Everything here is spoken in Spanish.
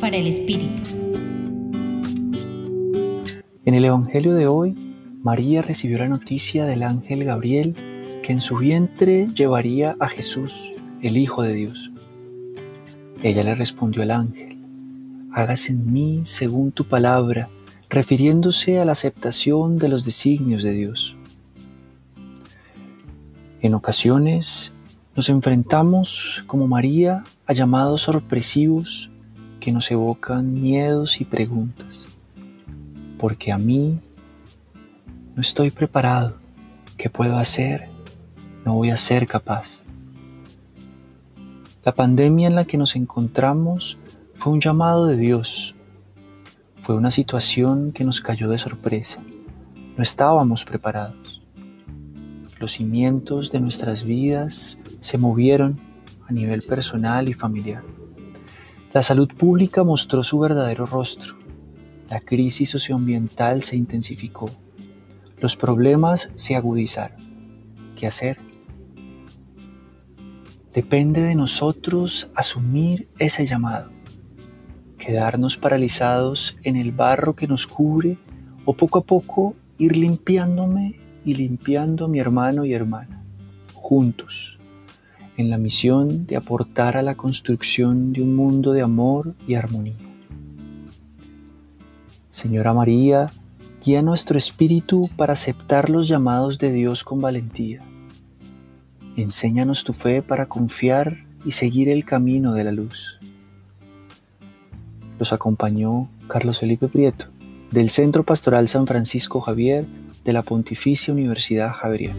Para el Espíritu. En el Evangelio de hoy, María recibió la noticia del ángel Gabriel que en su vientre llevaría a Jesús, el Hijo de Dios. Ella le respondió al ángel, hágase en mí según tu palabra, refiriéndose a la aceptación de los designios de Dios. En ocasiones nos enfrentamos, como María, a llamados sorpresivos que nos evocan miedos y preguntas. Porque a mí no estoy preparado. ¿Qué puedo hacer? No voy a ser capaz. La pandemia en la que nos encontramos fue un llamado de Dios. Fue una situación que nos cayó de sorpresa. No estábamos preparados. Los cimientos de nuestras vidas se movieron a nivel personal y familiar. La salud pública mostró su verdadero rostro. La crisis socioambiental se intensificó. Los problemas se agudizaron. ¿Qué hacer? Depende de nosotros asumir ese llamado, quedarnos paralizados en el barro que nos cubre o poco a poco ir limpiándome y limpiando a mi hermano y hermana, juntos, en la misión de aportar a la construcción de un mundo de amor y armonía. Señora María, guía nuestro espíritu para aceptar los llamados de Dios con valentía. Enséñanos tu fe para confiar y seguir el camino de la luz. Los acompañó Carlos Felipe Prieto, del Centro Pastoral San Francisco Javier de la Pontificia Universidad Javeriana.